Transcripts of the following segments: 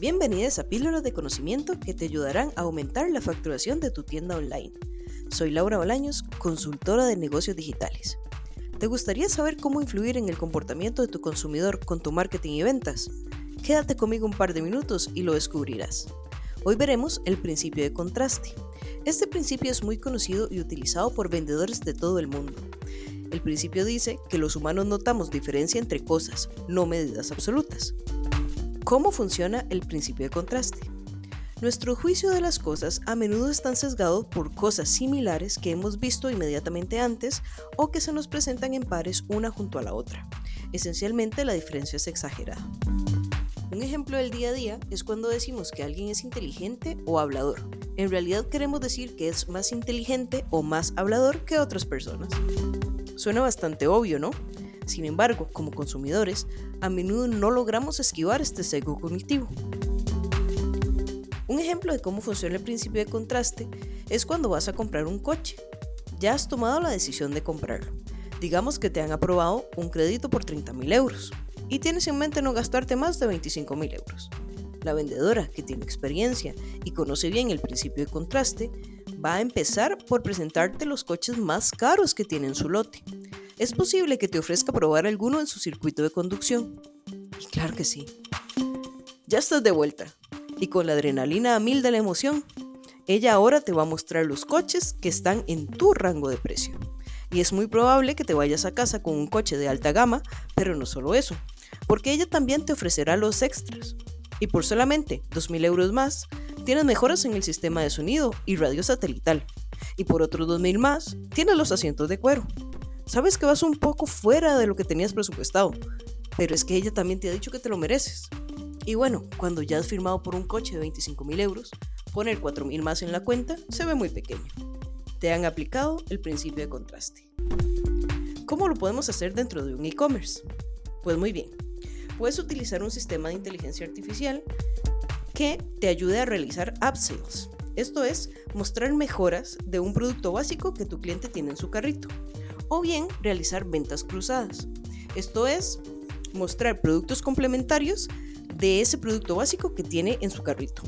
Bienvenidos a Píldoras de Conocimiento que te ayudarán a aumentar la facturación de tu tienda online. Soy Laura Bolaños, consultora de negocios digitales. ¿Te gustaría saber cómo influir en el comportamiento de tu consumidor con tu marketing y ventas? Quédate conmigo un par de minutos y lo descubrirás. Hoy veremos el principio de contraste. Este principio es muy conocido y utilizado por vendedores de todo el mundo. El principio dice que los humanos notamos diferencia entre cosas, no medidas absolutas. ¿Cómo funciona el principio de contraste? Nuestro juicio de las cosas a menudo están sesgados por cosas similares que hemos visto inmediatamente antes o que se nos presentan en pares una junto a la otra. Esencialmente la diferencia es exagerada. Un ejemplo del día a día es cuando decimos que alguien es inteligente o hablador. En realidad queremos decir que es más inteligente o más hablador que otras personas. Suena bastante obvio, ¿no? Sin embargo, como consumidores, a menudo no logramos esquivar este sesgo cognitivo. Un ejemplo de cómo funciona el principio de contraste es cuando vas a comprar un coche. Ya has tomado la decisión de comprarlo. Digamos que te han aprobado un crédito por 30 mil euros y tienes en mente no gastarte más de 25 mil euros. La vendedora, que tiene experiencia y conoce bien el principio de contraste, va a empezar por presentarte los coches más caros que tiene en su lote es posible que te ofrezca probar alguno en su circuito de conducción. Y claro que sí. Ya estás de vuelta. Y con la adrenalina a mil de la emoción, ella ahora te va a mostrar los coches que están en tu rango de precio. Y es muy probable que te vayas a casa con un coche de alta gama, pero no solo eso, porque ella también te ofrecerá los extras. Y por solamente 2.000 euros más, tienes mejoras en el sistema de sonido y radio satelital. Y por otros 2.000 más, tienes los asientos de cuero. Sabes que vas un poco fuera de lo que tenías presupuestado, pero es que ella también te ha dicho que te lo mereces. Y bueno, cuando ya has firmado por un coche de 25 mil euros, poner 4 mil más en la cuenta se ve muy pequeño. Te han aplicado el principio de contraste. ¿Cómo lo podemos hacer dentro de un e-commerce? Pues muy bien, puedes utilizar un sistema de inteligencia artificial que te ayude a realizar upsells. Esto es, mostrar mejoras de un producto básico que tu cliente tiene en su carrito o bien realizar ventas cruzadas. Esto es mostrar productos complementarios de ese producto básico que tiene en su carrito.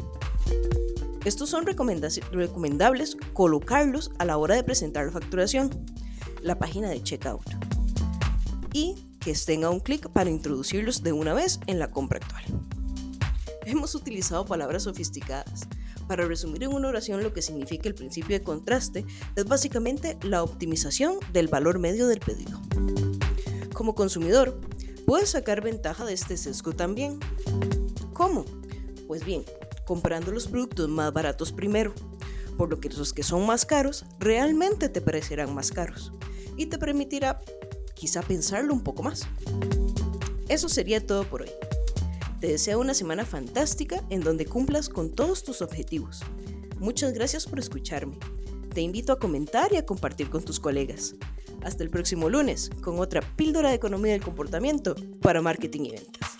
Estos son recomendables colocarlos a la hora de presentar la facturación, la página de checkout, y que estén a un clic para introducirlos de una vez en la compra actual. Hemos utilizado palabras sofisticadas, para resumir en una oración lo que significa el principio de contraste, es básicamente la optimización del valor medio del pedido. Como consumidor, puedes sacar ventaja de este sesgo también. ¿Cómo? Pues bien, comprando los productos más baratos primero, por lo que los que son más caros realmente te parecerán más caros y te permitirá quizá pensarlo un poco más. Eso sería todo por hoy. Te deseo una semana fantástica en donde cumplas con todos tus objetivos. Muchas gracias por escucharme. Te invito a comentar y a compartir con tus colegas. Hasta el próximo lunes con otra píldora de economía del comportamiento para marketing y ventas.